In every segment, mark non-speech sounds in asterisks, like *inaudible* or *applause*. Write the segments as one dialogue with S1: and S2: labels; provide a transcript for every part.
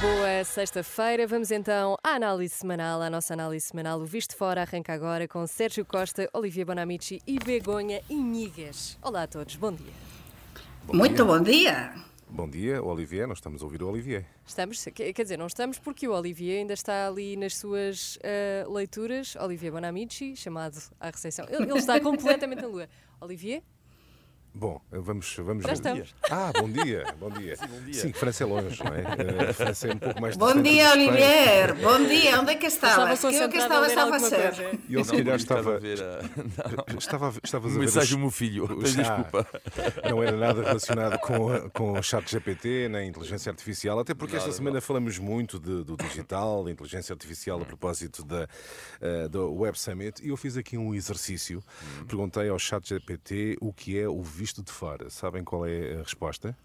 S1: Boa sexta-feira. Vamos então à análise semanal. A nossa análise semanal, o Visto Fora, arranca agora com Sérgio Costa, Olivia Bonamici e Begonha Inigues. Olá a todos, bom dia.
S2: Bom
S3: Muito
S2: dia.
S3: bom dia.
S2: Bom dia, Olivier. Nós estamos a ouvir o Olivier.
S1: Estamos, quer dizer, não estamos porque o Olivier ainda está ali nas suas ah, leituras. Olivier Bonamici, chamado à recepção. Ele, ele está *laughs* completamente na lua. Olivier?
S2: Bom, vamos. vamos
S1: Já estamos.
S2: Ah, bom dia, bom dia. Sim,
S4: bom dia.
S2: Sim, França é longe, não é? A França é um pouco mais
S3: Bom dia. Olivier. Bom dia. Onde é que estavas?
S1: Estava
S3: Que é o que estavas a fazer?
S1: coisa.
S2: E ele se calhar estava.
S4: a ver a... *laughs* Não.
S2: Estava, estavas a ver
S4: mensagem
S2: os-
S4: do meu filho.
S2: os- Ah,
S4: desculpa.
S2: Não era nada relacionado com, com o chat GPT, nem inteligência artificial, até porque esta semana falamos muito de- do digital, da inteligência artificial a propósito da, eh, do Web Summit e eu fiz aqui um exercício. Perguntei ao chat GPT o que é o visto de fora. Sabem qual é a resposta?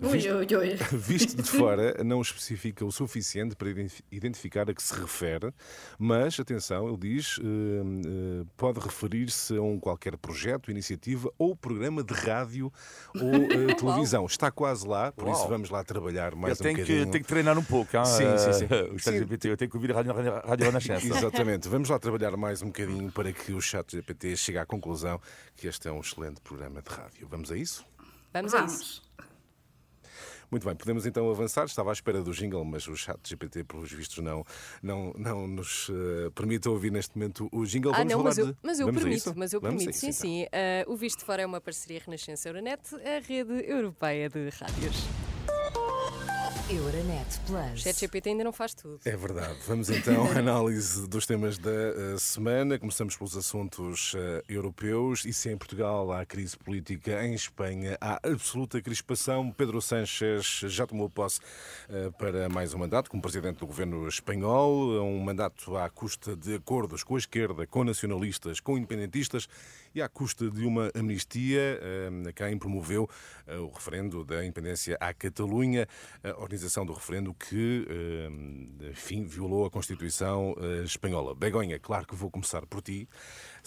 S3: Ui, ui, ui. *laughs*
S2: Visto de fora *laughs* não especifica o suficiente para identifi- identificar a que se refere, mas, atenção, ele diz, eh, eh, pode referir-se a um qualquer projeto, iniciativa ou programa de rádio ou eh, *laughs* televisão. Está quase lá, por isso
S4: Uau.
S2: vamos lá trabalhar
S4: Eu
S2: mais um
S4: tenho que,
S2: bocadinho.
S4: tenho que treinar um pouco. Hein?
S2: Sim, sim, sim.
S4: O
S2: Sim.
S4: GPT, eu tenho que ouvir a Rádio, rádio Renascença.
S2: Exatamente, vamos lá trabalhar mais um bocadinho para que o chat GPT chegue à conclusão que este é um excelente programa de rádio. Vamos a isso?
S1: Vamos a isso.
S2: Muito bem, podemos então avançar. Estava à espera do jingle, mas o chat GPT, pelos vistos, não, não, não nos eh, permite ouvir neste momento o jingle.
S1: Ah,
S2: Vamos
S1: não, mas eu,
S2: de...
S1: mas eu
S2: Vamos
S1: permito, mas eu
S2: Vamos
S1: permito, sim,
S2: então.
S1: sim. Ah, o Visto Fora é uma parceria Renascença Euronet, a rede europeia de rádios.
S5: Euronet Plus.
S1: ChatGPT ainda não faz tudo.
S2: É verdade. Vamos então à análise dos temas da eh, semana. Começamos pelos assuntos eh, europeus. E se em Portugal há crise política, em Espanha há absoluta crispação. Pedro Sánchez já tomou posse eh, para mais um mandato como presidente do governo espanhol. Um mandato à custa de acordos com a esquerda, com nacionalistas, com independentistas e à custa de uma amnistia. eh, Quem promoveu eh, o referendo da independência à Catalunha, a organização do referendo que, eh, enfim, violou a Constituição espanhola. Begonha, claro que vou começar por ti.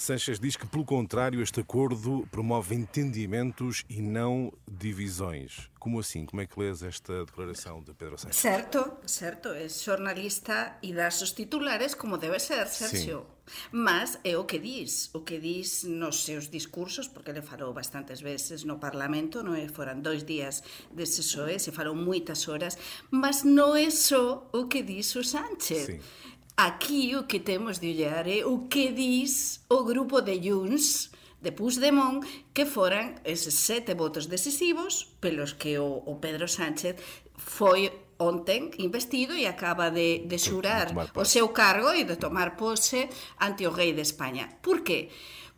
S2: Sanchez diz que, pelo contrário, este acordo promove entendimentos e não divisões. Como assim? Como é que lês esta declaração de Pedro Sánchez?
S3: Certo, certo, é xornalista e dá os titulares como debe ser, Sergio. Mas é o que diz, o que diz nos seus discursos, porque ele falou bastantes veces no Parlamento, non é? Foran dois días de SOE, se falou moitas horas, mas non é só o que diz o Sánchez.
S2: Sim.
S3: Aquí o que temos de olhar é o que diz o grupo de Junts de Puigdemont que foran eses sete votos decisivos pelos que o, o Pedro Sánchez foi ontem investido e acaba de, de xurar o seu cargo e de tomar pose ante o rei de España. Por que?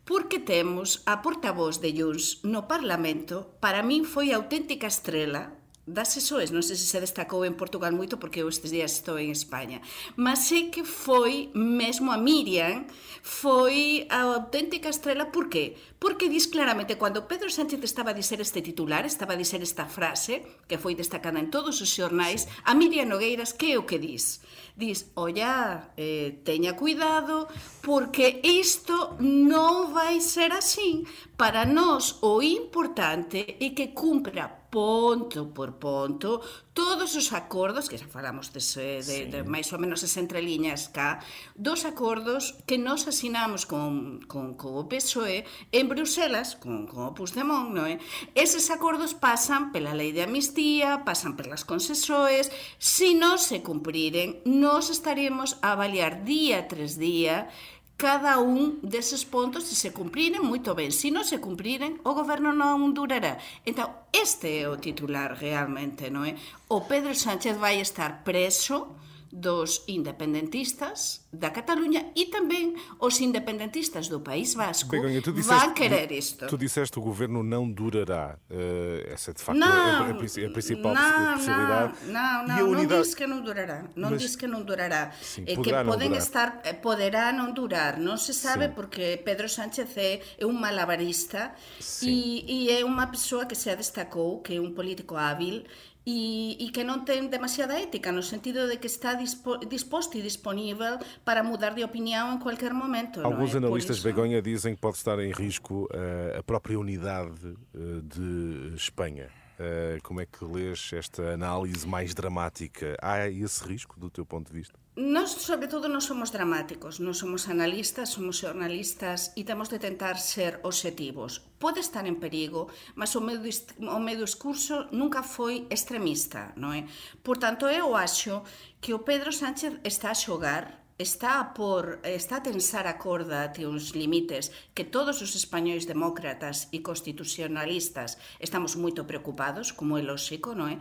S3: Porque temos a portavoz de Junts no Parlamento, para min foi auténtica estrela, das SOEs, non sei se se destacou en Portugal moito porque eu estes días estou en España, mas sei que foi mesmo a Miriam, foi a auténtica estrela, por qué? Porque dis claramente, cando Pedro Sánchez estaba a dizer este titular, estaba a dizer esta frase, que foi destacada en todos os xornais, a Miriam Nogueiras, que é o que dis? Dis, olla, eh, teña cuidado, porque isto non vai ser así. Para nós o importante é que cumpra ponto por ponto todos os acordos, que xa falamos dese, de, sí. de máis ou menos as entreliñas cá, dos acordos que nós asinamos con, con, con o PSOE en Bruselas, con, con o Puigdemont, non é? Eses acordos pasan pela lei de amnistía, pasan pelas concesoes, se non se cumpriren, nós estaremos a avaliar día tras día cada un deses pontos se se cumpriren moito ben, se non se cumpriren, o goberno non durará. Entón, este é o titular realmente, non é? O Pedro Sánchez vai estar preso dos independentistas da Cataluña e tamén os independentistas do País Vasco
S2: Begonha,
S3: van
S2: disseste,
S3: querer isto
S2: Tu disseste o governo não durará. Eh, essa é de facto
S3: não,
S2: a, a, a principal
S3: não,
S2: possibilidade.
S3: Não, não, não,
S2: unidade-
S3: não diz que não durará. Não
S2: Mas-
S3: diz que não durará.
S2: Sim,
S3: é que podem
S2: durar.
S3: estar, eh, poderá não durar. Não se sabe
S2: Sim.
S3: porque Pedro Sánchez é, é um malabarista e, e é uma pessoa que se destacou, que é um político hábil e, e que non ten demasiada ética no sentido de que está dispo, disposto e disponível para mudar de opinião em qualquer momento.
S2: Alguns
S3: é?
S2: Analistas
S3: isso-
S2: Begonha dizem que pode estar em risco eh, a própria unidade eh, de Espanha. Uh, como é que lês esta análise mais dramática? Há esse risco do teu ponto de vista?
S3: Nós, sobre todo, non somos dramáticos, non somos analistas, somos xornalistas e temos de tentar ser objetivos. Pode estar en perigo, mas o meu, o meu discurso nunca foi extremista, non é? Por tanto, eu acho que o Pedro Sánchez está a xogar está a por, está a tensar a corda ate uns limites que todos os españois demócratas e constitucionalistas estamos moito preocupados, como é lógico, non é?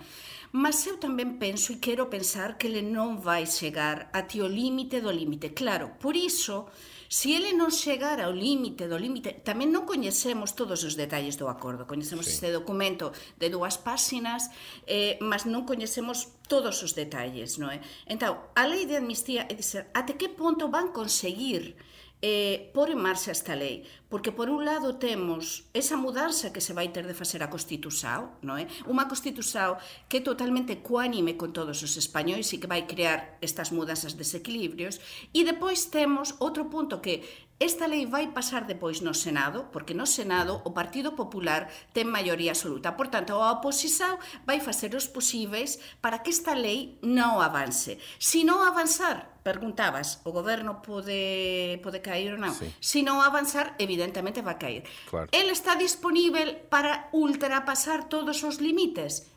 S3: Mas eu tamén penso e quero pensar que ele non vai chegar ate o límite do límite. Claro, por iso Si ele non chegar ao límite do límite, tamén non coñecemos todos os detalles do acordo, coñecemos sí. este documento de dúas páxinas, eh, mas non coñecemos todos os detalles, non é? Entao, a lei de amnistía é dizer, até que ponto van conseguir eh, por en marcha esta lei, porque por un lado temos esa mudanza que se vai ter de facer a Constitución, non é? Unha Constitución que é totalmente cuánime con todos os españois e que vai crear estas mudanzas desequilibrios, e depois temos outro punto que Esta lei vai pasar depois no Senado, porque no Senado o Partido Popular ten maioría absoluta. Por tanto, a oposición vai facer os posibles para que esta lei non avance. Se non avanzar, preguntabas, o goberno pode pode caer ou non? Sí. Se non avanzar, evidentemente va caer. Claro. El está disponível para ultrapasar todos os límites?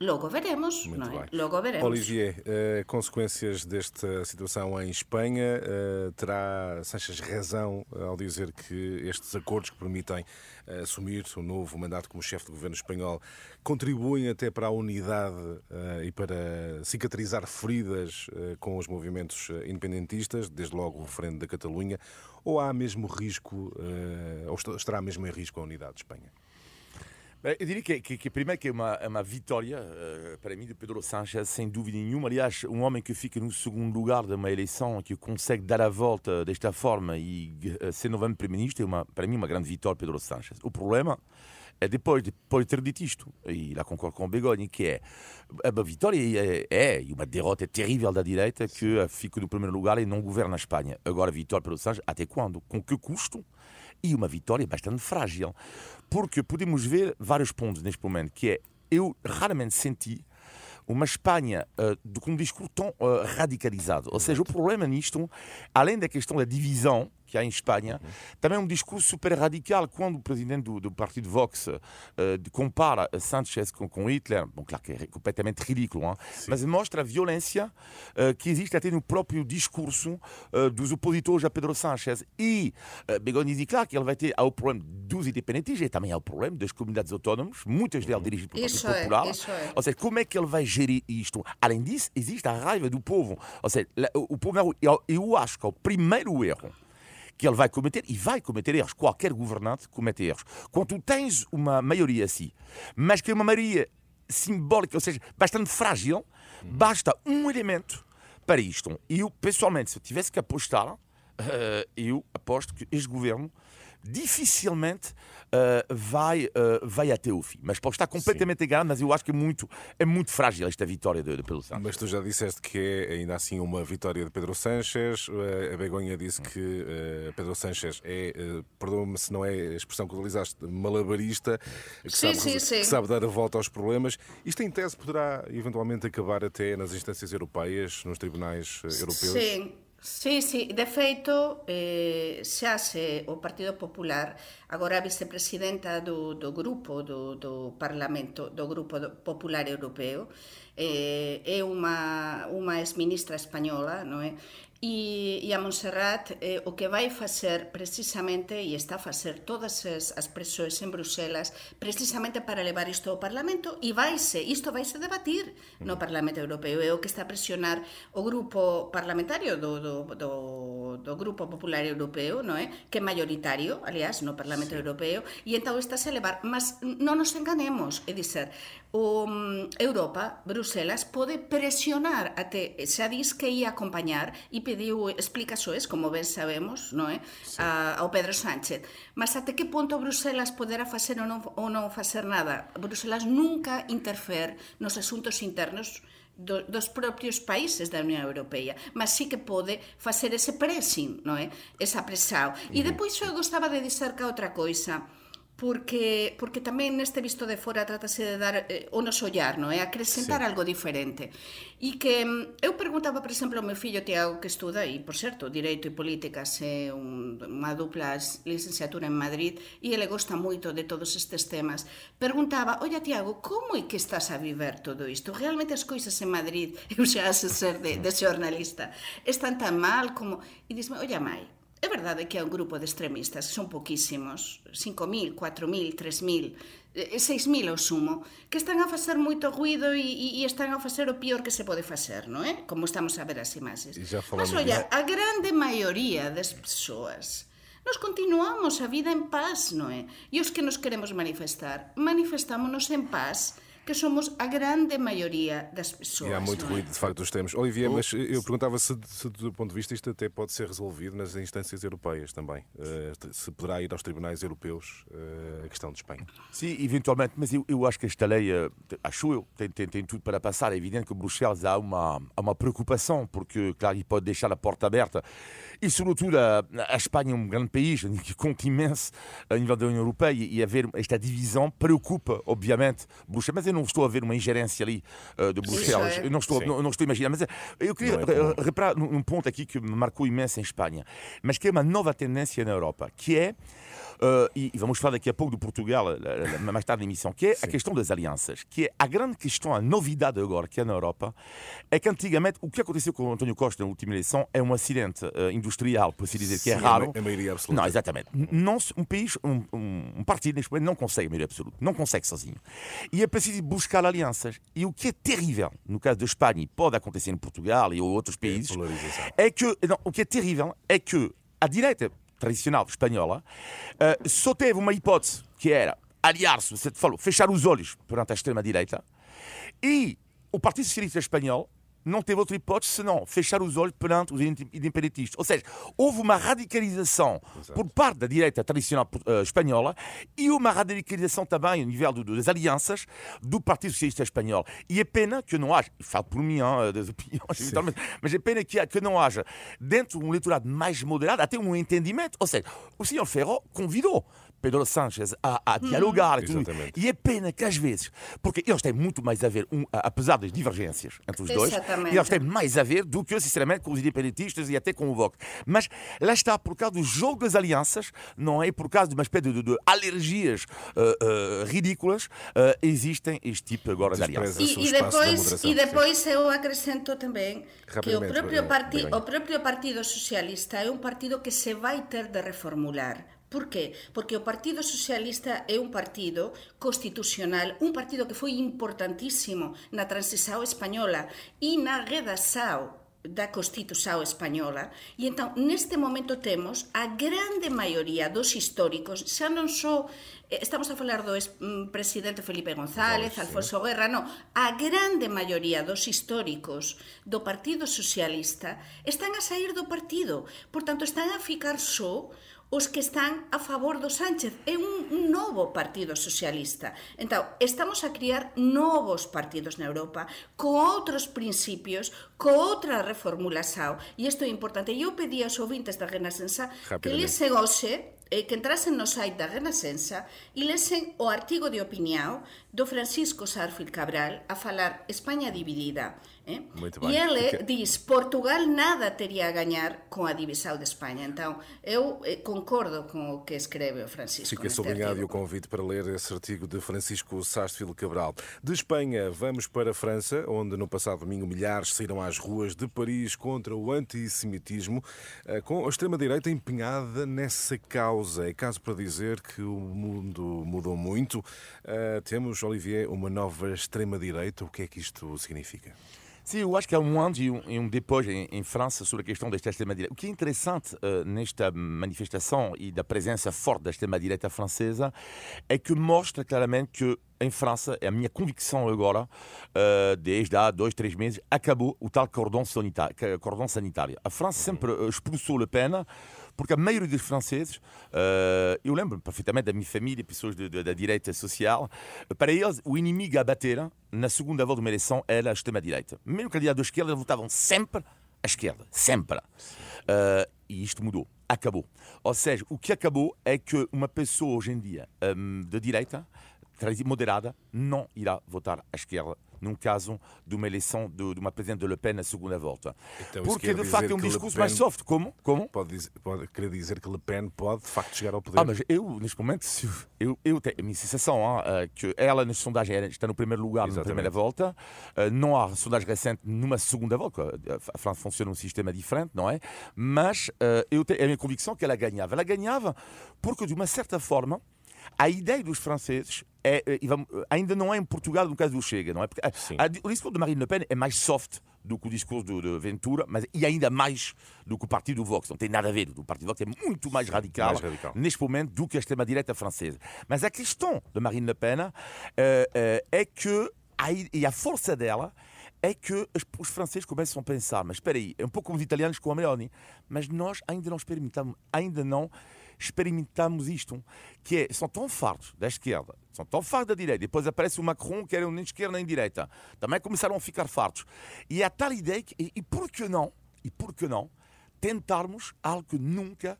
S3: Logo veremos, Muito não é? Bem. Logo veremos.
S2: Olivier, uh, consequências desta situação em Espanha, uh, terá Sanches razão ao dizer que estes acordos que permitem assumir o novo mandato como chefe do governo espanhol contribuem até para a unidade e para cicatrizar feridas com os movimentos independentistas, desde logo o referendo da Catalunha, ou há mesmo risco, ou estará mesmo em risco a unidade de Espanha?
S4: Beh, eu diria que, que, que primeiro que é uma, é uma vitória uh, para mim de Pedro Sánchez, sem dúvida nenhuma. Aliás, um homem que fica no segundo lugar de uma eleição, que consegue dar a volta desta forma e uh, ser novamente primeiro-ministro, é uma, para mim uma grande vitória Pedro Sánchez. O problema é depois, depois de ter dito isto, e lá concordo com o Begonha, que é uma vitória é, é uma derrota terrível da direita que fica no primeiro lugar e não governa a Espanha. Agora, vitória Pedro Sánchez, até quando? Com que custo? E uma vitória bastante frágil. Porque podemos ver vários pontos neste momento, que é, eu raramente senti uma Espanha uh, com um discurso tão uh, radicalizado. Ou seja, o problema nisto, além da questão da divisão, que há em Espanha, também um discurso super radical quando o presidente do, do partido Vox uh, compara Sanchez com, com, Hitler, bom, claro que é completamente ridículo, hein? mas mostra a violência uh, que existe até no próprio discurso uh, dos opositores a Pedro Sánchez. E uh, Begonha diz, claro, que ele vai ter ao problema dos independentistas e também ao problema das comunidades autónomas, muitas delas uhum. dirigidas pelo Partido é, Popular. É, Ou seja, como é que ele vai gerir isto? Além disso, existe a raiva do povo. Ou seja, o povo, eu, eu acho que é o primeiro erro que ele vai cometer, e vai cometer erros, qualquer governante comete erros. Quando tu tens uma maioria assim, mas que é uma maioria simbólica, ou seja, bastante frágil, basta um elemento para isto. E eu, pessoalmente, se eu tivesse que apostar, uh, eu aposto que este governo dificilmente uh, vai, uh, vai até o fim. Mas pode estar completamente enganado, mas eu acho que é muito, é muito frágil esta vitória de, de Pedro Sánchez.
S2: Mas tu já disseste que é ainda assim uma vitória de Pedro Sánchez. Uh, a Begonha disse que Pedro Sánchez é, perdoa-me se não é a expressão que utilizaste, malabarista, que, sim, sabe, sim, sim. que sabe dar a volta aos problemas. Isto em tese poderá eventualmente acabar até nas instâncias europeias, nos tribunais europeus?
S3: Sim. Sí, sí, de feito, eh, xa se o Partido Popular, agora vicepresidenta do, do grupo do, do Parlamento, do Grupo Popular Europeo, eh, é unha, unha exministra española, non é? E, e a Montserrat eh, o que vai facer precisamente e está a facer todas as, as presoes en Bruselas precisamente para levar isto ao Parlamento e vaise, isto vaise debatir no Parlamento Europeo é o que está a presionar o grupo parlamentario do, do, do, do Grupo Popular Europeo non é? Eh, que é maioritario, aliás, no Parlamento sí. Europeo e entao está a elevar mas non nos enganemos, é dizer o, mm, Europa, Bruselas pode presionar até xa dis que ia acompañar e pediu es como ben sabemos, non é? Sí. A, ao Pedro Sánchez. Mas até que punto Bruselas poderá facer ou non, ou non facer nada? Bruselas nunca interfer nos asuntos internos do, dos propios países da Unión Europea, mas sí que pode facer ese pressing, non é? Esa presao. E depois eu gostaba de dizer que outra coisa porque porque tamén neste visto de fora trátase de dar eh, o nos ollar, non é? Acrescentar sí. algo diferente. E que mm, eu preguntaba, por exemplo, ao meu fillo Tiago que estuda, e por certo, Direito e Políticas é un, unha dupla licenciatura en Madrid, e ele gosta moito de todos estes temas. Preguntaba, olla Tiago, como é que estás a viver todo isto? Realmente as coisas en Madrid, *laughs* eu xa se ser de, de xornalista, están tan mal como... E dixme, olla mai, É verdade que é un grupo de extremistas, son poquísimos, 5.000, 4.000, 3.000, 6.000 ao sumo, que están a facer moito ruido e, e, e están a facer o pior que se pode facer, non é? Como estamos a ver as imaxes. Mas, olla, a grande maioría das persoas nos continuamos a vida en paz, non é? E os que nos queremos manifestar, manifestámonos en paz, que somos a grande maioria das pessoas.
S2: E há muito
S3: é?
S2: ruído, de facto, os termos. Olivier, mas eu perguntava se, se, do ponto de vista, isto até pode ser resolvido nas instâncias europeias também. Uh, se poderá ir aos tribunais europeus uh, a questão de Espanha.
S4: Sim, eventualmente, mas eu, eu acho que esta lei, uh, acho eu, tem, tem, tem, tudo para passar. É evidente que Bruxelas há uma, há uma preocupação, porque, claro, ele pode deixar a porta aberta. E, sobretudo, a, a Espanha é um grande país, *laughs* que conta imenso a nível da União Europeia, e haver esta divisão preocupa, obviamente, Bruxelas. Mas eu não estou a ver uma ingerência ali uh, de Bruxelas. É. Eu não estou, não, não, estou a imaginar. Mas eh, eu queria é reparar num ponto aqui que me marcou imenso em Espanha, mas que é uma nova tendência na Europa, que é Uh, e, e, vamos falar daqui a pouco de Portugal, mais tarde na emissão, que é Sim. a questão das alianças, que é a grande questão, a novidade agora que é na Europa, é que antigamente o que aconteceu com o António Costa na última eleição é um acidente uh, industrial, por assim dizer, que é raro.
S2: A maioria absoluta.
S4: Não, exatamente. Não, um país, um, um, um partido neste momento não consegue a maioria absoluta, não consegue sozinho. E é preciso buscar alianças. E o que é terrível, no caso da Espanha, e pode acontecer em Portugal e outros é países, é, é que, não, o que é terrível é que a direita tradicional espanhola, uh, só teve uma hipótese, que era aliar-se, você falou, fechar os olhos perante a extrema-direita, e o Partido Socialista Espanhol não teve outra hipótese senão fechar os olhos perante os independentistas. Ou seja, houve uma radicalização Exato. por parte da direita tradicional uh, espanhola e uma radicalização também a nível do, das alianças do Partido Socialista Espanhol. E é pena que não haja, falo por mim, hein, das *laughs* opiniões, mas é pena que, que não haja, dentro de um eleitorado mais moderado, até um entendimento. Ou seja, o senhor Ferro convidou Pedro Sánchez a, a dialogar. Hum. E é pena que às vezes, porque eles têm muito mais a ver, um, apesar das divergências entre os dois, eles têm mais a ver do que, sinceramente, com os independentistas e até com o Vox. Mas lá está, por causa do jogo das alianças, não é por causa de uma espécie de, de alergias uh, uh, ridículas, uh, existem este tipo agora de alianças.
S3: E, e depois, e depois eu acrescento também que o próprio, parti, o próprio Partido Socialista é um partido que se vai ter de reformular Por qué? Porque o Partido Socialista é un partido constitucional, un partido que foi importantísimo na transición española e na redação da Constitución española e entón neste momento temos a grande maioría dos históricos xa non só eh, estamos a falar do mm, presidente Felipe González, oh, sí. Alfonso Guerra, non, a grande maioría dos históricos do Partido Socialista están a sair do partido, por tanto están a ficar só os que están a favor do Sánchez. É un, un novo partido socialista. Entón, estamos a criar novos partidos na Europa co outros principios, co outra reformulación. E isto é importante. Eu pedi aos ouvintes da Renascença que les segoxe eh, que entrasen no site da Renascença e lesen o artigo de opinión do Francisco Sarfil Cabral a falar España dividida Eh? E ele Porque... diz Portugal nada teria a ganhar com a divisão de Espanha. Então, eu eh, concordo com o que escreve o Francisco.
S2: Fica sublinhado o convite para ler esse artigo de Francisco Sarsfield Cabral. De Espanha, vamos para a França, onde no passado domingo milhares saíram às ruas de Paris contra o antissemitismo, eh, com a extrema-direita empenhada nessa causa. É caso para dizer que o mundo mudou muito. Temos, Olivier, uma nova extrema-direita. O que é que isto significa?
S4: Sim, eu acho que há um antes e um, depois em, em, França sobre a questão da extrema-direita. O que é interessante uh, nesta manifestação e da presença forte da extrema-direita francesa é que mostra claramente que em França, é a minha convicção agora, uh, desde há dois, três meses, acabou o tal cordão sanitário. Cordão sanitário. A França sempre uh, expulsou Le Pen porque a maioria dos franceses, uh, eu lembro perfeitamente da minha família, pessoas de, de, da direita social, para eles o inimigo a bater na segunda volta de uma eleição era a extrema-direita. Mesmo candidato da esquerda, eles votavam sempre à esquerda, sempre. Uh, e isto mudou. acabou. Ou seja, o que acabou é que uma pessoa hoje em dia um, de direita, moderada, não irá votar à esquerda num caso de uma eleição de, de uma presidente de Le Pen na segunda volta. Então, Porque de facto é um discurso mais soft. Como? Como?
S2: Pode, dizer, pode querer dizer que Le Pen pode de facto chegar ao poder.
S4: Ah, mas eu, neste momento, eu, eu tenho a minha sensação hein, que ela nas sondagens está no primeiro lugar Exatamente. na primeira volta. Uh, não há sondagem recente numa segunda volta. A França funciona um sistema diferente, não é? Mas eu tenho a minha convicção que ela ganhava. Ela ganhava porque, de uma certa forma, a ideia dos franceses é, é ainda não é em Portugal no caso do Chega, não é? Porque a, o discurso de Marine Le Pen é mais soft do que o discurso de, de Ventura, mas e ainda mais do que o partido do Vox. Não tem nada a ver. O partido do Vox é muito mais radical, mais radical. neste momento do que a extrema-direita francesa. Mas a questão de Marine Le Pen uh, uh, é que a, e a força dela é que os franceses começam a pensar, mas espera aí, é um pouco como os italianos com a Meloni, mas nós ainda não experimentamos, ainda não experimentamos isto, que é, são tão fartos da esquerda, são tão fartos da direita, depois aparece o Macron, que era nem esquerda nem direita, também começaram a ficar fartos. E há tal ideia que, e, e por que não, e por que não, tentarmos algo que nunca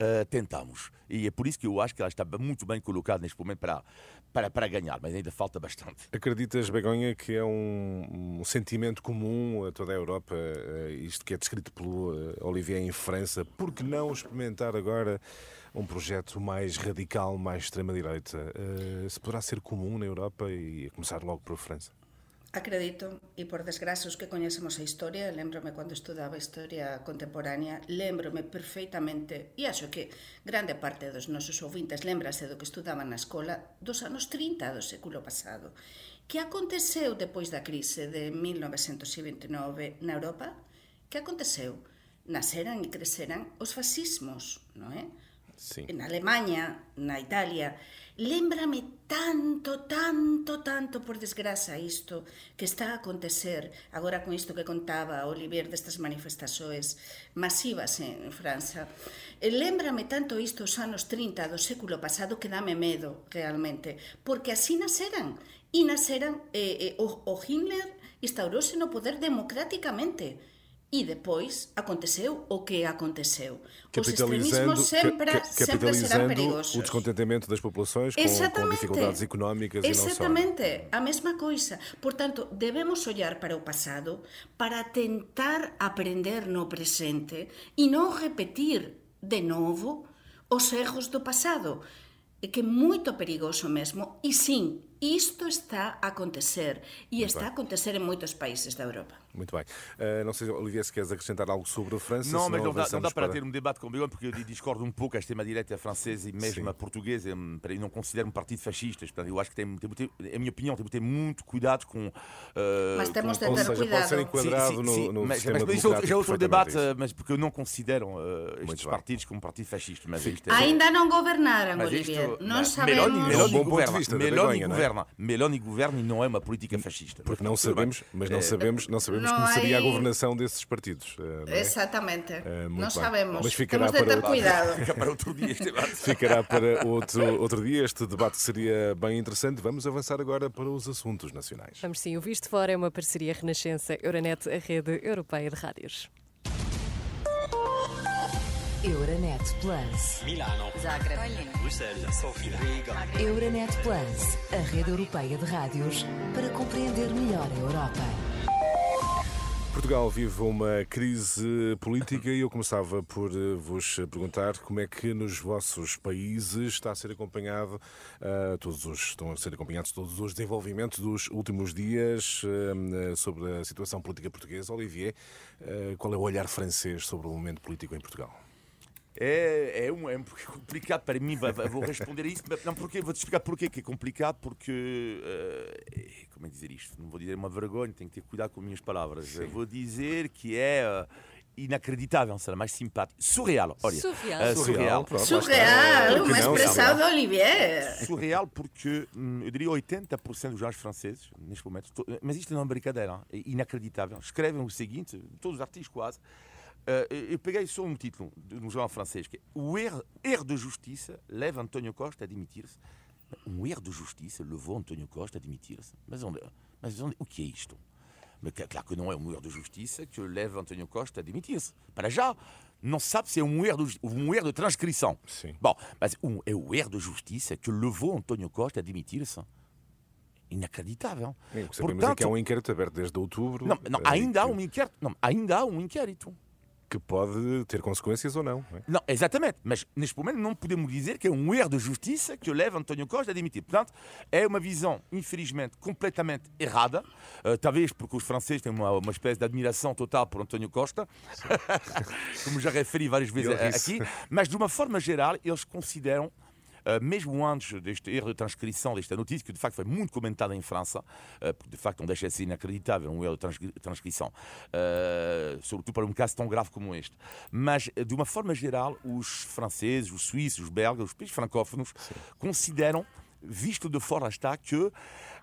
S4: uh, tentamos. E é por isso que eu acho que ela está muito bem colocada neste momento para, para, para ganhar, mas ainda falta bastante.
S2: Acreditas, Begonha, que é um, um sentimento comum a toda a Europa, uh, isto que é descrito pelo uh, Olivier em França? Por que não experimentar agora um projeto mais radical, mais extrema-direita. Uh, se poderá ser comum na Europa e a começar logo por França?
S3: Acredito, e por desgracia os que coñecemos a historia, lembrome cando estudaba historia contemporánea, lembrome perfeitamente, e acho que grande parte dos nosos ouvintes lembrase do que estudaban na escola dos anos 30 do século pasado. Que aconteceu depois da crise de 1929 na Europa? Que aconteceu? Naceran e creceran os fascismos, non é? Sí. na Alemanha, na Italia. Lembrame tanto, tanto, tanto, por desgraza, isto que está a acontecer agora con isto que contaba Olivier destas manifestações masivas en França. Lembrame tanto isto os anos 30 do século pasado que dame medo, realmente, porque así naceran. E naceran, eh, eh, o, o Hitler instaurouse no poder democráticamente E depois aconteceu o que aconteceu. Os extremismos sempre, ca, sempre serão perigosos.
S2: o descontentamento das populações com, com dificuldades económicas
S3: Exatamente, e não só. a mesma coisa. Portanto, devemos olhar para o passado para tentar aprender no presente e não repetir de novo os erros do passado. Que é muito perigoso mesmo. E sim, isto está a acontecer. E está a acontecer em muitos países da Europa.
S2: Muito bem. Uh, não sei, Olivier, se queres acrescentar algo sobre a França.
S4: Não, mas não dá, não dá para, para, ter um debate com o porque eu discordo um pouco a extrema-direita francesa e mesmo Sim. a portuguesa. Eu não considero um partido fascista. Portanto, eu acho que tem, tem, tem, a minha opinião, tem que ter muito cuidado com. Uh,
S3: mas temos de ter seja, cuidado.
S2: Pode ser enquadrado sim, sim, no, no mas, mas,
S4: mas já é outro debate, mas porque eu não considero uh, estes partidos como partido fascista. Mas é...
S3: Ainda não governaram, Olivier. Não sabemos.
S4: Meloni governa. Meloni governa. Meloni governa e não é uma política fascista.
S2: Porque não sabemos, mas não sabemos, não sabemos como seria a governação desses partidos.
S3: Eh, é? Exatamente. Uh, não bem. sabemos. Mas ficará Temos de ter para cuidado.
S4: Fica para outro dia este debate. *laughs*
S2: Ficará para outro, outro dia. Este debate seria bem interessante. Vamos avançar agora para os assuntos nacionais.
S1: Vamos sim. O Visto Fora é uma parceria Renascença Euronet, a rede europeia de rádios. Euronet Plus. Milano. Zagreb. Bruxelas. Sofia. Riga. Euronet Plus, a rede europeia de rádios para compreender melhor a Europa.
S2: Portugal vive uma crise política e eu começava por eh, vos perguntar como é que nos vossos países está a ser acompanhado uh, todos os estão a ser acompanhados todos os desenvolvimentos dos últimos dias uh, sobre a situação política portuguesa. Olivier, uh, qual é o olhar francês sobre o momento político em Portugal?
S4: É, é, um, é um complicado para mim, vou responder a isso. Não, porque, vou-te explicar porquê que é complicado, porque. Uh, como é dizer isto? Não vou dizer uma vergonha, tenho que ter cuidado com as minhas palavras. Vou dizer que é. Uh, inacreditável, será mais simpático. Surreal, olha.
S1: Surreal.
S3: Uh, surreal, pronto, surreal uma expressão de Olivier.
S4: Surreal porque, hum, eu diria 80% dos jornais franceses, neste momento, mas isto não é brincadeira, é inacreditável. Escrevem o seguinte, todos os artigos quase, eu peguei só um título no jornal francês que é O erro, erro de justiça leva António Costa a demitir-se. Um erro de justiça levou António Costa a demitir-se. Mas, onde, mas onde, o que é isto? Mas claro que não é um erro de justiça que leva António Costa a demitir-se. Para já, não sabe se é um erro de, um erro de transcrição.
S2: Sim.
S4: Bom, mas um, é o erro de justiça que levou António Costa a demitir-se. Inacreditável.
S2: Sim, o que sabemos é que há um inquérito aberto desde outubro.
S4: Não, não,
S2: eh,
S4: ainda há um inquérito. Não, ainda há um inquérito.
S2: Que pode ter consequências ou não. não é?
S4: Não, exatamente. Mas neste momento não podemos dizer que é um erro de justiça que leva António Costa a demitir. Portanto, é uma visão, infelizmente, completamente errada. Uh, talvez porque os franceses têm uma, uma espécie de admiração total por António Costa, *laughs* como já referi várias vezes aqui. Mas de uma forma geral, eles consideram. Uh, mesmo antes deste erro de transcrição desta notícia, que de facto foi muito comentada em França, uh, porque de facto não deixa de ser inacreditável um erro de transcri- transcrição, uh, sobretudo para um caso tão grave como este. Mas, de uma forma geral, os franceses, os suíços, os belgas, os países francófonos consideram, visto de fora está, que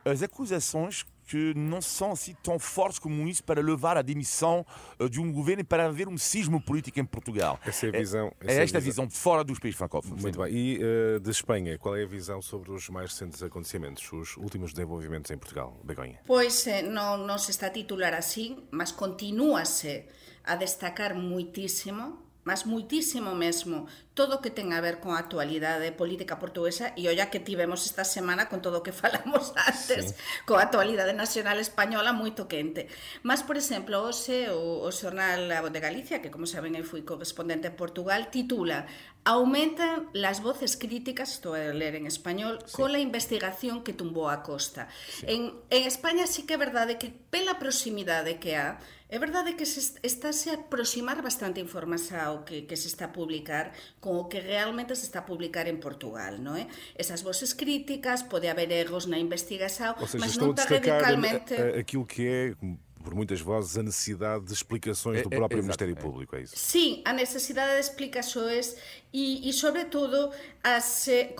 S4: as acusações que não são assim tão fortes como isso para levar à demissão uh, de um governo e para haver um cismo político em Portugal.
S2: Essa é a visão.
S4: É,
S2: essa é
S4: esta a visão de fora dos países francófonos.
S2: Muito bem. E eh, de Espanha, qual é a visão sobre os mais recentes acontecimentos, os últimos desenvolvimentos em Portugal? Begonha.
S3: Pois eh, non, non se está a titular así, mas continúase a destacar muitísimo, mas muitísimo mesmo todo o que ten a ver con a actualidade política portuguesa e olla que tivemos esta semana con todo o que *laughs* falamos antes sí. coa actualidade nacional española moito quente. Mas, por exemplo, hoxe o, o xornal A Voz de Galicia, que como saben eu fui correspondente en Portugal, titula Aumentan las voces críticas, estou a ler en español, sí. con la investigación que tumbou a Costa. Sí. En, en España sí que é verdade que pela proximidade que há, é verdade que se está a aproximar bastante información que, que se está a publicar con o que realmente se está a publicar en Portugal, non é? Esas voces críticas, pode haber erros na investigación,
S2: Ou seja,
S3: mas
S2: estou a
S3: non está
S2: destacar
S3: radicalmente...
S2: a- a- aquilo que é, por muitas vozes, a necessidade de explicações do
S4: É- é-
S2: próprio
S4: exato,
S2: Ministério
S4: é.
S2: Público, é isso?
S3: Sí, a necesidade de explicaxoes e, e sobre todo as eh,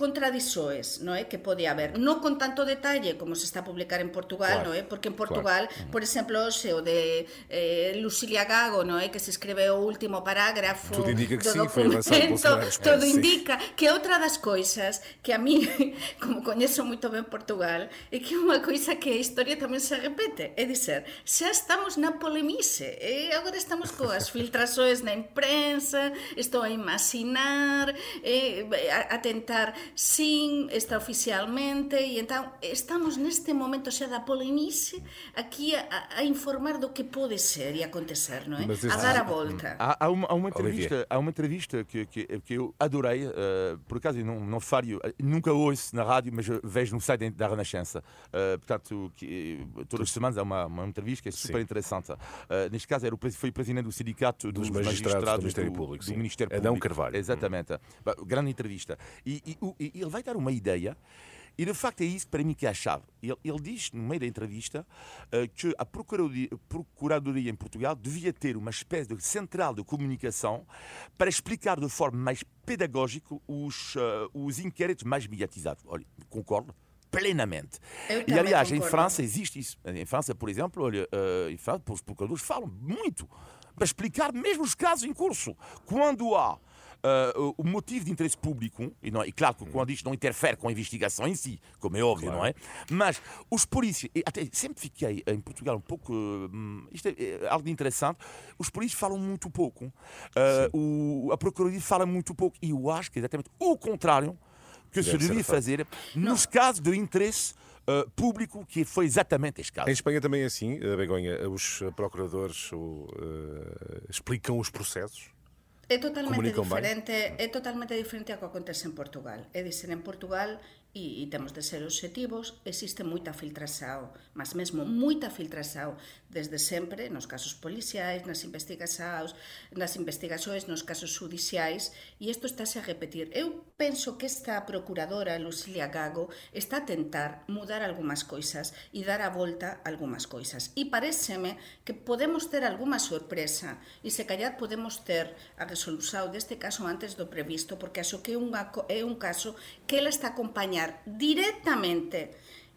S3: non é? que pode haber. Non con tanto detalle como se está a publicar en Portugal,
S2: Claro,
S3: non é? porque en Portugal, por exemplo, hoxe o de eh, Lucilia Gago, non é? que se escreve o último parágrafo
S2: Tudo indica que
S3: do
S2: sí, foi
S3: documento,
S2: Expresso, *laughs*
S3: todo
S2: sí.
S3: indica que outra das coisas que a mí, *laughs* como coñezo moito ben Portugal, é que é unha coisa que a historia tamén se repete, é dizer, xa estamos na polemice, e agora estamos coas filtrações na imprensa, estou a imaginar, e, a, a tentar sin, está oficialmente, e entón estamos neste momento xa da polemice aquí a, a informar do que pode ser e acontecer, non é?
S2: Mas
S3: A dar a volta.
S4: Há, há uma, há uma
S2: Olivier.
S4: entrevista, há uma entrevista que, que, que eu adorei, eh, por acaso eu não, não fario, eh, nunca ouço na rádio, mas vejo no site da Renascença. Eh, portanto, que, eh, todas as semanas há uma, uma entrevista que é super
S2: Sim.
S4: interessante. Eh, neste caso, era foi o presidente do Sindicato
S2: Dos
S4: dos,
S2: magistrados do Ministério Público,
S4: do
S2: sim.
S4: Ministério
S2: Adão
S4: Público.
S2: Carvalho.
S4: Exatamente. Bah, Grande entrevista. E, e, e ele vai dar uma ideia. E de facto é isso para mim que é a chave. Ele, ele diz, no meio da entrevista, eh, que a Procuradoria, Procuradoria em Portugal devia ter uma espécie de central de comunicação para explicar de forma mais pedagógica os, eh, os inquéritos mais mediatizados. Olha, concordo plenamente. E aliás, em
S3: concordo.
S4: França existe isso. Em França, por exemplo, olha, eh, em França, os procuradores falam muito para explicar mesmo os casos em curso. Quando há eh, o motivo de interesse público, e, não, e claro que quando isto não interfere com a investigação em si, como é óbvio, não é? Mas os polícias, até sempre fiquei em Portugal um pouco. hum, isto é, é algo de interessante, os polícias falam muito pouco, Eh, o, a Procuradoria fala muito pouco, e eu acho que é exatamente o contrário que se
S2: Deve ser
S4: devia fazer nos casos de interesse eh, público, que foi exatamente este caso.
S2: Em Espanha também é assim, eh, Begonha, os procuradores eh, explicam os processos?
S3: É totalmente diferente, é totalmente diferente ao que acontece en Portugal. É dicir, en Portugal e, e temos de ser obxectivos, existe moita filtrasao, mas mesmo moita filtrasao desde sempre nos casos policiais, nas investigacións, nas investigacións, nos casos judiciais, e isto estáse a repetir. Eu penso que esta procuradora Lucilia Gago está a tentar mudar algunhas coisas e dar a volta algunhas coisas. E pareceme que podemos ter alguma sorpresa e se callar podemos ter a resolución deste caso antes do previsto, porque acho que é, unha, é un caso que ela está acompañando acompañar directamente.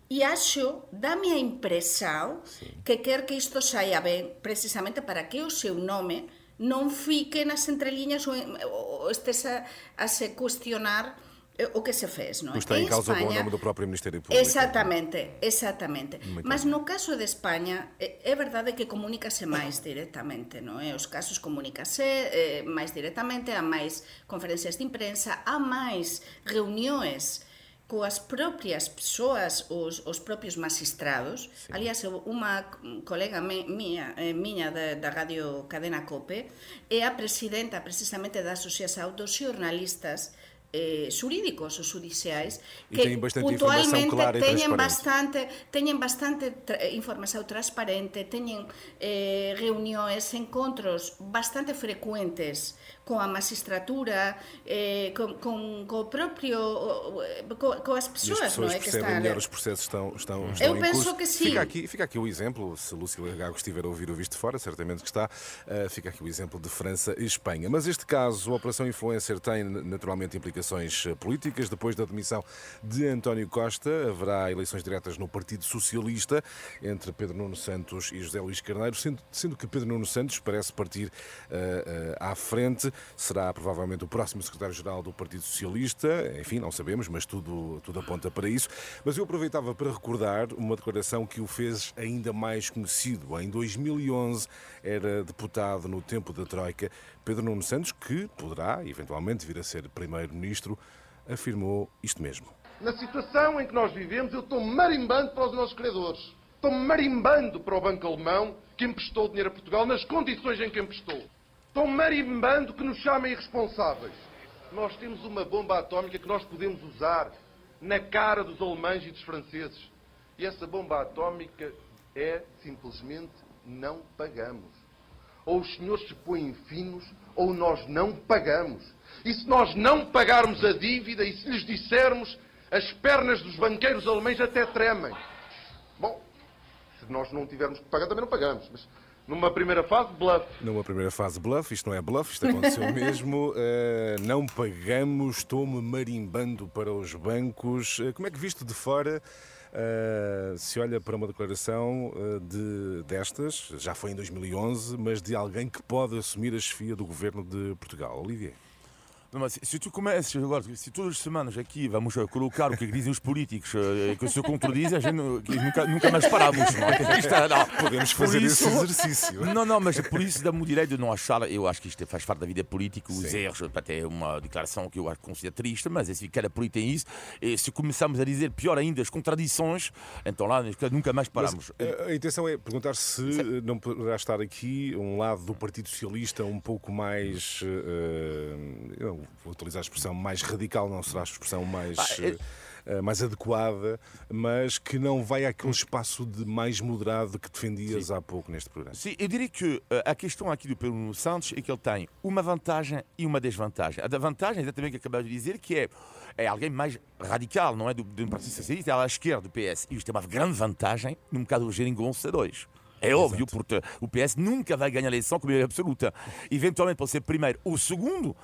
S3: E acho, dame a impresión sí. que quer que isto saia ben, precisamente para que o seu nome non fique nas entreliñas ou, ou estes a, a se cuestionar eh, o que se fez, non é?
S2: Está en, en causa España, o nome do propio Ministerio Público.
S3: Exactamente, exactamente. Muito Mas no caso de España, é, é verdade que comunícase máis directamente, non é? Os casos comunícase eh, máis directamente, há máis conferencias de imprensa, há máis reunións coas propias persoas, os, os propios magistrados. Sí. Aliás, unha colega me, mía, eh, miña da, da Radio Cadena Cope é a presidenta precisamente da Asociación dos Xornalistas eh, xurídicos ou judiciais
S2: que puntualmente
S3: teñen bastante teñen bastante tra eh, información transparente, teñen eh, reunións, encontros bastante frecuentes coa magistratura, eh, con, con, co propio co, coas persoas,
S2: non
S3: é
S2: que están melhor os processos estão estão, estão
S3: Eu penso
S2: curso.
S3: que sim.
S2: Fica aqui, fica aqui o exemplo, se Lúcia Gago estiver a ouvir o visto fora, certamente que está, uh, fica aqui o exemplo de França e Espanha. Mas este caso, a Operação Influencer tem naturalmente implicações eh, políticas. Depois da demissão de António Costa, haverá eleições diretas no Partido Socialista entre Pedro Nuno Santos e José Luís Carneiro, sendo, sendo que Pedro Nuno Santos parece partir uh, uh, à frente será provavelmente o próximo secretário-geral do Partido Socialista. Enfim, não sabemos, mas tudo, tudo aponta para isso. Mas eu aproveitava para recordar uma declaração que o fez ainda mais conhecido. Em 2011 era deputado no tempo da Troika. Pedro Nuno Santos, que poderá eventualmente vir a ser primeiro-ministro, afirmou isto mesmo.
S5: Na situação em que nós vivemos, eu estou marimbando para os nossos credores. Estou marimbando para o Banco Alemão que emprestou dinheiro a Portugal nas condições em que emprestou. Estão marimbando que nos chamem irresponsáveis. Nós temos uma bomba atómica que nós podemos usar na cara dos alemães e dos franceses. E essa bomba atómica é simplesmente não pagamos. Ou os senhores se põem finos, ou nós não pagamos. E se nós não pagarmos a dívida e se lhes dissermos, as pernas dos banqueiros alemães até tremem. Bom, se nós não tivermos que pagar, também não pagamos. Mas numa primeira fase, bluff.
S2: Numa primeira fase, bluff. Isto não é bluff, isto aconteceu *laughs* mesmo. Uh, não pagamos, estou-me marimbando para os bancos. Uh, como é que visto de fora uh, se olha para uma declaração de, destas, já foi em 2011, mas de alguém que pode assumir a chefia do governo de Portugal? Olivier.
S4: Não, mas se tu começas agora, se todas as semanas aqui vamos colocar o que dizem os políticos e que se contradizem, a gente nunca, nunca mais paramos. Não,
S2: é? não. Podemos fazer isso, esse exercício.
S4: Não, não, mas por isso dá-me o direito de não achar, eu acho que isto faz parte da vida política, os Sim. erros, até uma declaração que eu acho considero triste, mas é assim, cada político tem isso, e se começarmos a dizer pior ainda as contradições, então lá nunca mais paramos.
S2: Mas, a intenção é perguntar se Sim. não poderá estar aqui um lado do Partido Socialista um pouco mais. Uh, vou utilizar a expressão mais radical, não será a expressão mais. Ah, é... mais adequada, mas que não vai àquele espaço de mais moderado que defendias Sim. há pouco neste programa.
S4: Sim, eu diria que eh, a questão aqui do Pedro Santos é que ele tem uma vantagem e uma desvantagem. A vantagem é exatamente o que acabou de dizer, que é, é alguém mais radical, não é? Do, do Partido Socialista, é à esquerda do PS. E isto é uma grande vantagem no mercado do Geringonça 2. É óbvio, Exato. porque o PS nunca vai ganhar a eleição com maioria absoluta. Eventualmente pode ser primeiro ou segundo, uh,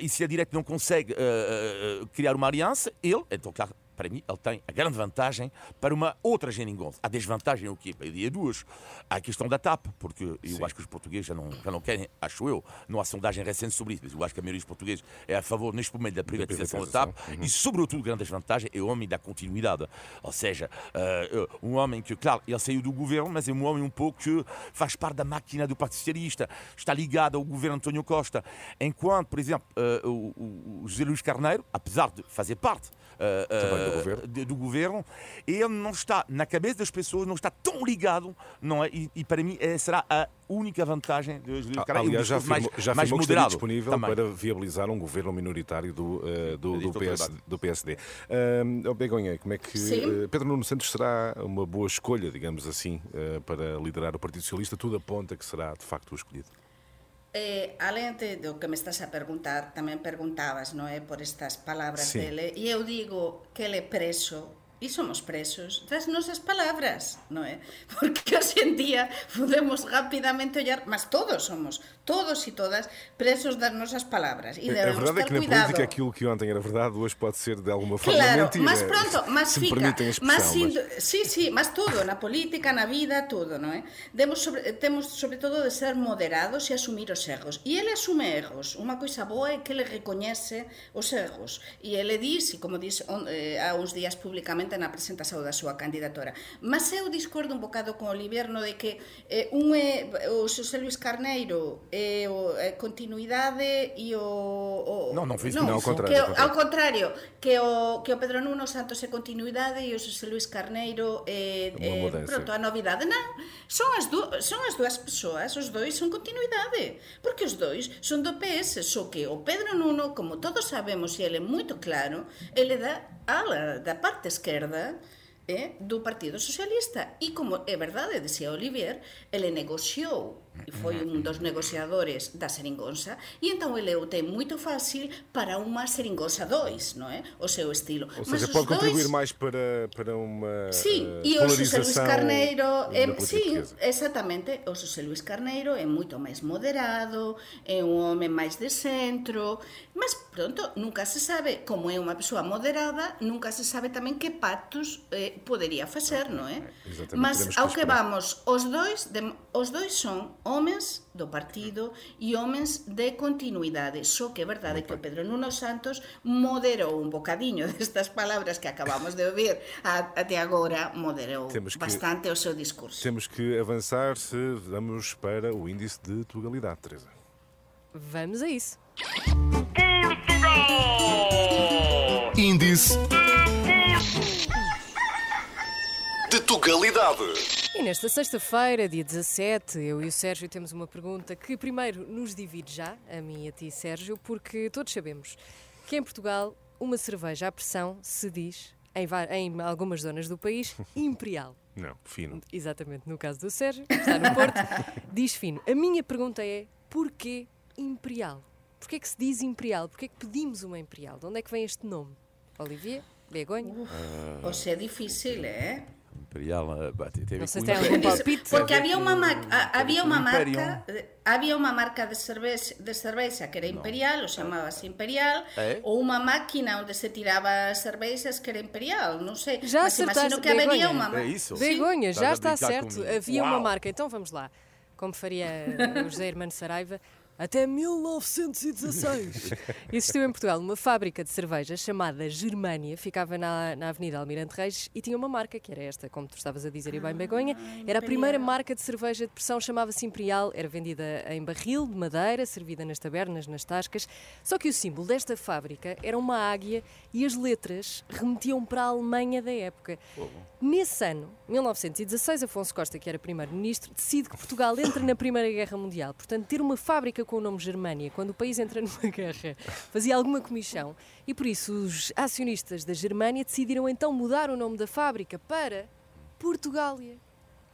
S4: e se a direita não consegue uh, uh, criar uma aliança, ele, então, claro, para mim, ele tem a grande vantagem para uma outra geringonça. A desvantagem é o quê? Eu diria duas. Há a questão da TAP, porque eu Sim. acho que os portugueses já não, já não querem, acho eu, não há sondagem recente sobre isso, mas eu acho que a maioria dos portugueses é a favor, neste momento, da privatização da, da TAP uhum. e, sobretudo, a grande desvantagem é o homem da continuidade. Ou seja, uh, um homem que, claro, ele saiu do governo, mas é um homem um pouco que faz parte da máquina do Partido Socialista, está ligado ao governo António Costa. Enquanto, por exemplo, uh, o, o José Luís Carneiro, apesar de fazer parte do governo. De, do governo. Ele não está, na cabeça das pessoas, não está tão ligado, não é? E, e para mim será a única vantagem de Luís
S2: Carvalho. Aliás, já afirmou, mais, já mais moderado disponível também. para viabilizar um governo minoritário do, uh, do, do, PS, do, PSD. Uh, Begonha, como é que uh, Pedro Nuno Santos será uma boa escolha, digamos assim, uh, para liderar o Partido Socialista? Tudo aponta que será, de facto, o escolhido.
S3: Eh, além de, do que me estás a perguntar, tamén perguntabas, non é, eh, por estas palabras sí. dele, e eh, eu digo que ele é preso, e somos presos das nosas palabras, non é? Eh, *laughs* porque as en día podemos rapidamente ollar, mas todos somos, todos e todas, presos das nosas palabras. E
S2: A
S3: debemos
S2: verdade é que na
S3: cuidado.
S2: política aquilo que ontem era verdade, hoje pode ser de alguma forma
S3: Claro,
S2: mentira.
S3: mas pronto, mas
S2: se
S3: fica,
S2: a
S3: mas
S2: expressão.
S3: sin, sí, sí, mas todo, na política, na vida, todo, non é? Demos sobre, temos sobre todo de ser moderados e asumir os erros. E ele asume erros. Unha coisa boa é que ele recoñece os erros. E ele diz, e como diz on, eh, há uns días públicamente na presentación da súa candidatura. Mas eu discordo un bocado con Olivier goberno de que eh, un é, o Xosé Luis Carneiro e o é continuidade e o, o
S4: Non, non fixe,
S2: non, ao contrario.
S3: Que,
S2: ao
S3: contrario, que o que o Pedro Nuno Santos é continuidade e o Xosé Luis Carneiro é é pronto, a novidade, non? Son as du, son as dúas persoas, os dois son continuidade, porque os dois son do PS, só que o Pedro Nuno, como todos sabemos, e ele é moito claro, ele da ala da parte esquerda eh, do Partido Socialista. E como é verdade, decía Olivier, ele negociou foi un dos negociadores da Seringonsa e entón ele o ten moito fácil para unha Seringonsa 2, non é? O seu estilo.
S2: Ou
S3: Mas
S2: seja,
S3: os
S2: pode contribuir
S3: dois-
S2: mais para, para uma
S3: Sí,
S2: eh,
S3: e o Luis
S2: polarização
S3: Carneiro é, sí, exactamente, o Xosé Luis Carneiro é moito máis moderado, é un home máis de centro, mas pronto, nunca se sabe, como é unha persoa moderada, nunca se sabe tamén que pactos eh, podería facer, non é? Mas ao que vamos, os dois, de, os dois son homes do partido e homes de continuidade. Só que é verdade que o Pedro Nuno Santos moderou un bocadiño *laughs* destas palabras que acabamos de ouvir até agora, moderou
S2: Temos que-
S3: bastante o seu discurso.
S2: Temos que avançar se vamos para o índice de tugalidade, Teresa.
S1: Vamos a isso.
S6: Índice de Tugalidade.
S1: E nesta sexta-feira, dia 17, eu e o Sérgio temos uma pergunta que primeiro nos divide já, a mim e a ti, Sérgio, porque todos sabemos que em Portugal uma cerveja à pressão se diz, em, em algumas zonas do país, *laughs* imperial.
S2: Não, fino.
S1: Exatamente, no caso do Sérgio, que está no Porto, *laughs* diz fino. A minha pergunta é, porquê imperial? Porquê que se diz imperial? Porquê que pedimos uma imperial? De onde é que vem este nome? Olivier? Begonha?
S3: Ou se é difícil, é?
S4: Imperial, eh, teve
S1: Não
S4: Império.
S1: algum palpite.
S3: Porque
S4: Teve
S3: había
S4: com-
S3: unha ma- a- había
S4: teve
S3: unha
S4: com Imperium.
S3: marca eh, había unha marca de cervexa, de cervexa que era imperial, ou chamábase imperial,
S4: É?
S3: ou unha máquina onde se tiraba as cervexas que era imperial, non sei.
S1: Já
S3: mas imagino
S1: acertaste,
S3: que habería
S1: Begonha.
S3: unha
S4: É
S3: marca.
S4: isso?
S1: Begonha, já está certo.
S4: comigo.
S1: Havia uma
S4: Uau.
S1: marca. Então vamos lá. Como faria o José Hermano Saraiva, até 1916 *laughs* existiu em Portugal uma fábrica de cerveja chamada Germânia, ficava na, na Avenida Almirante Reis e tinha uma marca que era esta, como tu estavas a dizer, e bem Begonha. Era a primeira marca de cerveja de pressão, chamava-se Imperial, era vendida em barril de madeira, servida nas tabernas, nas tascas. Só que o símbolo desta fábrica era uma águia e as letras remetiam para a Alemanha da época. Nesse ano, 1916, Afonso Costa, que era primeiro-ministro, decide que Portugal entra na Primeira Guerra Mundial. Portanto, ter uma fábrica com o nome Germânia, quando o país entra numa *laughs* guerra, fazia alguma comissão. E por isso os acionistas da Germânia decidiram então mudar o nome da fábrica para Portugália.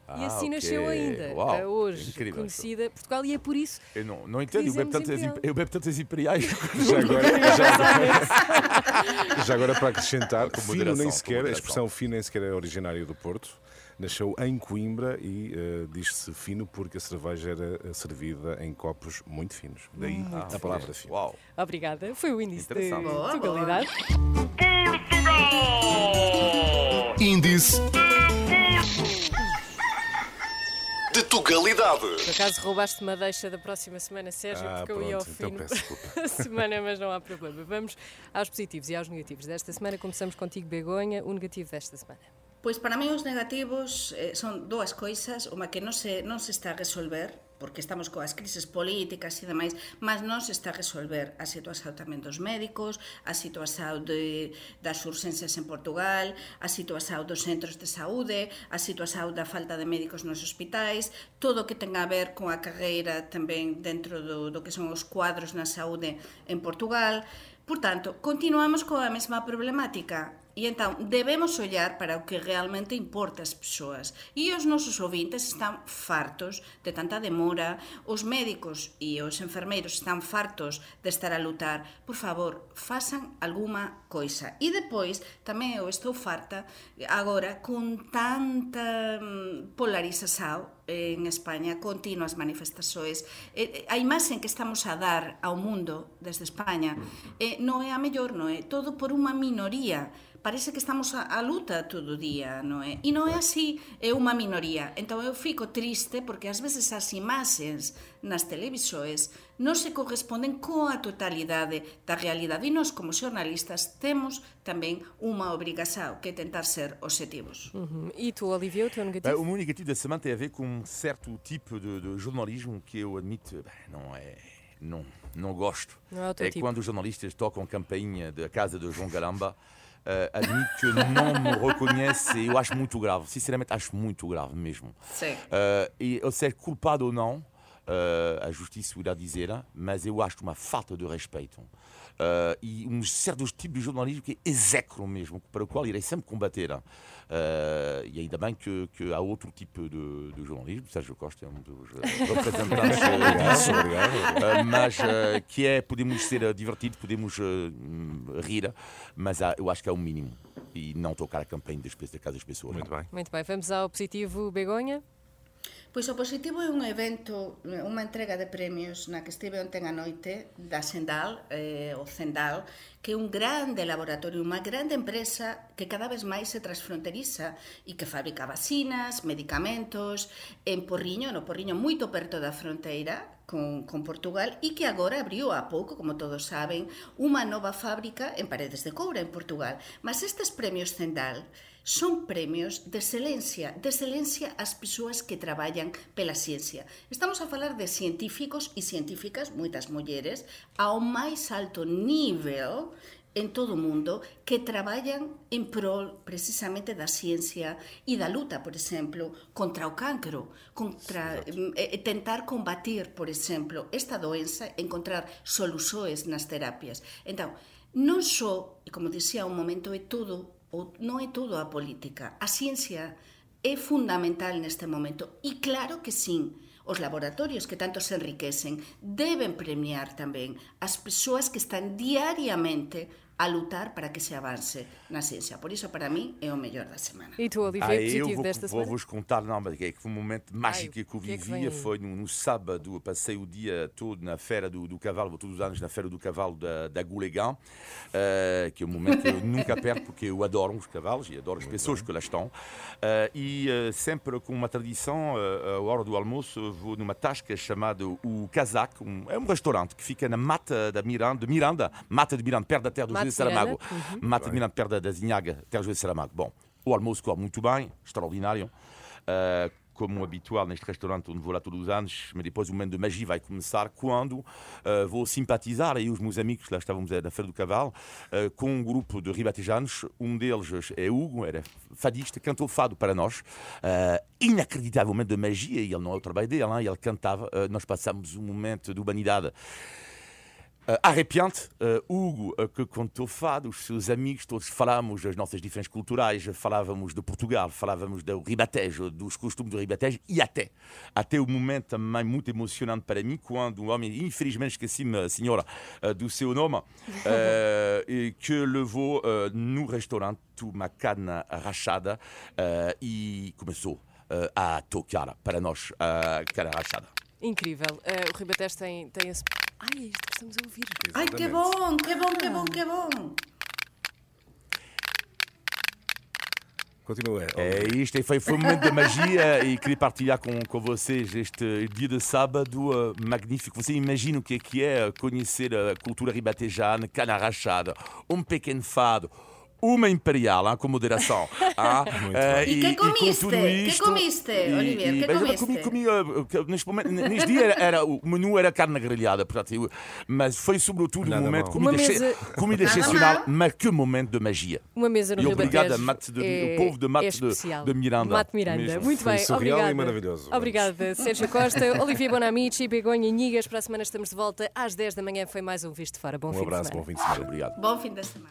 S1: E
S4: Ah,
S1: assim
S4: ok.
S1: nasceu ainda,
S4: Uau,
S1: hoje
S4: incrível,
S1: conhecida Portugal. E é por isso
S4: Eu não, não entendo, eu bebo, tantas,
S1: imperial.
S4: eu bebo tantas imperiais. *laughs*
S2: Já agora, já, *laughs* já agora para acrescentar,
S4: Com
S2: fino nem
S4: com
S2: sequer, a expressão fino nem sequer é originária do Porto. Nasceu em Coimbra e eh, diz-se fino porque a cerveja era eh, servida em copos muito finos. Daí a palavra fino.
S4: Uau.
S1: Obrigada. Foi o índice de Portugalidade.
S6: Índice de Tugalidade.
S1: Por acaso roubaste uma deixa da próxima semana, Sérgio,
S2: Ah,
S1: porque eu ia ao
S2: pronto, então *laughs* desculpa.
S1: a semana, mas não há problema. Vamos aos positivos e aos negativos desta semana. Começamos contigo, Begonha, o negativo desta semana.
S3: Pois para mí os negativos eh, son dúas coisas, unha que non se, non se está a resolver, porque estamos coas crises políticas e demais, mas non se está a resolver a situación dos médicos, a situación de, das urxencias en Portugal, a situación dos centros de saúde, a situación da falta de médicos nos hospitais, todo o que ten a ver con a carreira tamén dentro do, do que son os cuadros na saúde en Portugal. Por tanto, continuamos coa mesma problemática E entón, debemos ollar para o que realmente importa ás persoas. E os nosos ouvintes están fartos de tanta demora, os médicos e os enfermeiros están fartos de estar a lutar. Por favor, façan alguma coisa. E depois, tamén eu estou farta agora con tanta mm, polarización en España, continuas manifestações. A imaxe que estamos a dar ao mundo desde España eh, non é a mellor, non é? Todo por unha minoría parece que estamos a, a luta todo o día, non é? E non é así, é unha minoría. Entón eu fico triste porque ás veces as imaxes nas televisores non se corresponden coa totalidade da realidade. E nós, como xornalistas, temos tamén unha obrigação que é tentar ser objetivos.
S1: Uhum. E tu, Olivia, o teu negativo?
S4: Bah, o meu negativo da semana tem a ver com um certo tipo de, de jornalismo que eu admito, bah, não é. Não, não gosto.
S1: Não é
S4: é
S1: tipo.
S4: quando os jornalistas tocam campainha da casa de João Galamba. Uh, admito que *laughs* não me reconhece e eu acho muito grave, sinceramente acho muito grave mesmo.
S3: Sim.
S4: E ser culpado ou não, a justiça irá dizer, mas eu acho uma falta de respeito. E um certos tipos de jornalismo que execram mesmo, para o qual irei sempre combater. Uh, e ainda bem que, que há outro tipo de, de jornalismo, Sérgio Costa é um dos uh, representantes *laughs* disso, uh, mas uh, que é, podemos ser divertidos, podemos uh, rir, mas há, eu acho que é o mínimo. E não tocar a campanha das, da casa das pessoas.
S2: Muito bem.
S1: Muito bem, vamos ao positivo Begonha.
S3: Pois o positivo é un evento, unha entrega de premios na que estive ontem a noite da Sendal, eh, o Zendal, que é un grande laboratorio, unha grande empresa que cada vez máis se transfronteriza e que fabrica vacinas, medicamentos, en Porriño, no Porriño moito perto da fronteira, con, con Portugal e que agora abriu a pouco, como todos saben, unha nova fábrica en Paredes de Coura, en Portugal. Mas estes premios Zendal son premios de excelencia, de excelencia ás persoas que traballan pela ciencia. Estamos a falar de científicos e científicas, moitas mulleres, ao máis alto nivel en todo o mundo que traballan en prol precisamente da ciencia e da luta, por exemplo, contra o cancro, contra eh, tentar combatir, por exemplo, esta doença, encontrar soluções nas terapias. Então, non só, como dicía un momento, é todo ou non é todo a política. A ciencia é fundamental neste momento e claro que sim, os laboratorios que tanto se enriquecen deben premiar tamén as persoas que están diariamente a lutar para que se avance na ciencia. Por iso, para mim, é o mellor da semana.
S1: E tu, Olivia,
S4: Ah,
S1: positivo
S4: eu vou,
S1: desta
S4: vou
S1: semana?
S4: vos contar, não, mas é que foi um momento mágico
S1: Ai,
S4: que eu
S1: que é que
S4: vivi.
S1: vem aí?
S4: foi no, no sábado, passei o dia todo na Feira do, do Cavalo, vou todos os anos na Feira do Cavalo da, da Goulegão, eh, que é um momento que eu nunca perco, porque eu adoro os cavalos e adoro as pessoas que lá estão. Eh, e eh, sempre com uma tradição, a hora do almoço, vou numa tasca chamada o Casac, um, é um restaurante que fica na Mata da Miranda, de Miranda, Mata de Miranda, perto da terra do José Saramago. Mata de Miranda, perto da, da Zinhaga, terra do José Saramago. Bom, o almoço corre muito bem, extraordinário. Uh, como habitual neste restaurante onde vou lá todos os anos, mas depois o momento de magia vai começar quando uh, vou simpatizar, aí os meus amigos, lá estávamos na Feira do Cavalo, uh, com um grupo de ribatejanos, um deles é Hugo, era fadista, cantou fado para nós, uh, inacreditável momento de magia, e ele não é o trabalho dele, hein? ele cantava, nós passamos um momento de humanidade Uh, arrepiante, uh, Hugo, uh, que contou fado, os seus amigos, todos falávamos das nossas diferenças culturais, falávamos de Portugal, falávamos do ribatejo, dos costumes do ribatejo e até, até o momento também muito emocionante para mim, quando um homem, infelizmente esqueci-me, senhora, do seu nome, *laughs* que levou no restaurante uma cana rachada e começou a tocar para nós a cana rachada.
S1: Incrível. O Ribatejo tem, tem esse. Ai, é isto estamos a ouvir.
S3: Ai, que bom, que bom, que bom, que bom.
S2: Continua.
S4: É isto, e foi, foi um momento de magia e queria partilhar com, com vocês este dia de sábado uh, magnífico. Você imagina o que é que é conhecer a cultura ribatejana, cana rachada, um pequeno fado. Uma imperial, hein, com moderação. ah, *laughs* eh,
S3: E que
S4: com
S3: comiste? Que
S4: isto-
S3: comiste, Olivier? Que comiste?
S4: Comi, comi, que neste, momento, neste dia era, era- o menu era carne grelhada, portanto, eu- mas foi sobretudo um momento comida,
S1: mesa-
S4: comida excepcional, mas que momento de magia.
S1: Uma mesa no
S4: E
S1: Ribatejo.
S4: obrigado a Mate de-
S1: é,
S4: o povo de Mate
S1: é
S4: de- de Miranda.
S1: Mate Miranda.
S4: Mesmo.
S1: Muito
S2: Foi
S1: bem,
S2: surreal
S1: obrigada.
S2: e maravilhoso.
S1: Obrigada, Sérgio Costa, *laughs* Olivia Bonamici, Begonha Nigas. Para a semana estamos de volta às 10 da manhã. Foi mais um Visto de Fora. Bom
S2: Um
S1: fim
S2: abraço,
S1: de semana.
S2: bom fim de semana.
S4: Obrigado.
S3: Bom fim de semana.